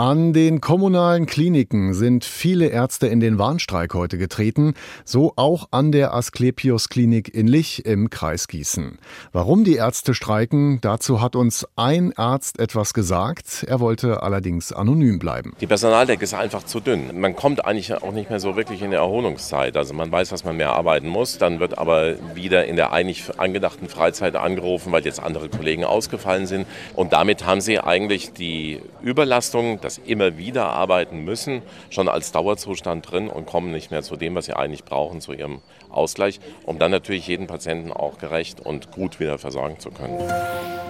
An den kommunalen Kliniken sind viele Ärzte in den Warnstreik heute getreten, so auch an der Asklepios Klinik in Lich im Kreis Gießen. Warum die Ärzte streiken, dazu hat uns ein Arzt etwas gesagt. Er wollte allerdings anonym bleiben. Die Personaldecke ist einfach zu dünn. Man kommt eigentlich auch nicht mehr so wirklich in die Erholungszeit. Also man weiß, dass man mehr arbeiten muss, dann wird aber wieder in der eigentlich angedachten Freizeit angerufen, weil jetzt andere Kollegen ausgefallen sind. Und damit haben sie eigentlich die Überlastung, das immer wieder arbeiten müssen, schon als Dauerzustand drin und kommen nicht mehr zu dem, was sie eigentlich brauchen, zu ihrem Ausgleich, um dann natürlich jeden Patienten auch gerecht und gut wieder versorgen zu können.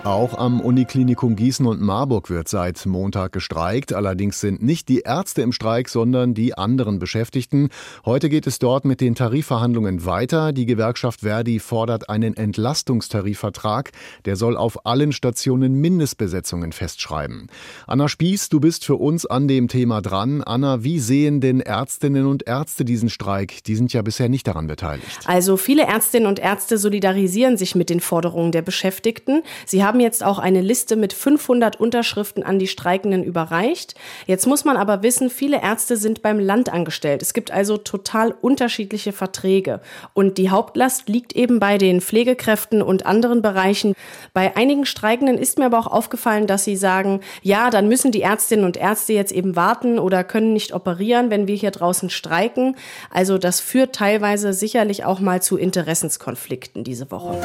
Auch am Uniklinikum Gießen und Marburg wird seit Montag gestreikt. Allerdings sind nicht die Ärzte im Streik, sondern die anderen Beschäftigten. Heute geht es dort mit den Tarifverhandlungen weiter. Die Gewerkschaft Verdi fordert einen Entlastungstarifvertrag. Der soll auf allen Stationen Mindestbesetzungen festschreiben. Anna Spieß, du bist für uns an dem Thema dran. Anna, wie sehen denn Ärztinnen und Ärzte diesen Streik? Die sind ja bisher nicht daran beteiligt. Also viele Ärztinnen und Ärzte solidarisieren sich mit den Forderungen der Beschäftigten. Sie haben jetzt auch eine Liste mit 500 Unterschriften an die Streikenden überreicht. Jetzt muss man aber wissen, viele Ärzte sind beim Land angestellt. Es gibt also total unterschiedliche Verträge. Und die Hauptlast liegt eben bei den Pflegekräften und anderen Bereichen. Bei einigen Streikenden ist mir aber auch aufgefallen, dass sie sagen, ja, dann müssen die Ärztinnen und Ärzte jetzt eben warten oder können nicht operieren, wenn wir hier draußen streiken. Also das führt teilweise sicherlich auch mal zu Interessenskonflikten diese Woche.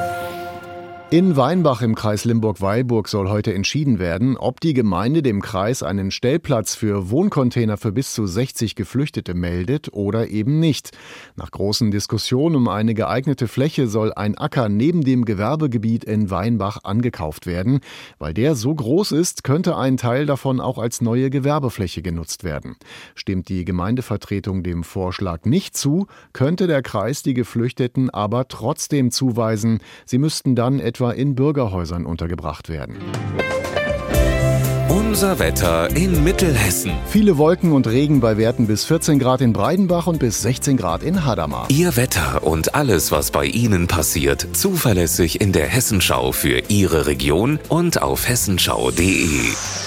In Weinbach im Kreis Limburg-Weilburg soll heute entschieden werden, ob die Gemeinde dem Kreis einen Stellplatz für Wohncontainer für bis zu 60 Geflüchtete meldet oder eben nicht. Nach großen Diskussionen um eine geeignete Fläche soll ein Acker neben dem Gewerbegebiet in Weinbach angekauft werden. Weil der so groß ist, könnte ein Teil davon auch als neue Gewerbefläche genutzt werden. Stimmt die Gemeindevertretung dem Vorschlag nicht zu, könnte der Kreis die Geflüchteten aber trotzdem zuweisen. Sie müssten dann etwa etwa in Bürgerhäusern untergebracht werden. Unser Wetter in Mittelhessen. Viele Wolken und Regen bei Werten bis 14 Grad in Breidenbach und bis 16 Grad in Hadamar. Ihr Wetter und alles, was bei Ihnen passiert, zuverlässig in der Hessenschau für Ihre Region und auf hessenschau.de.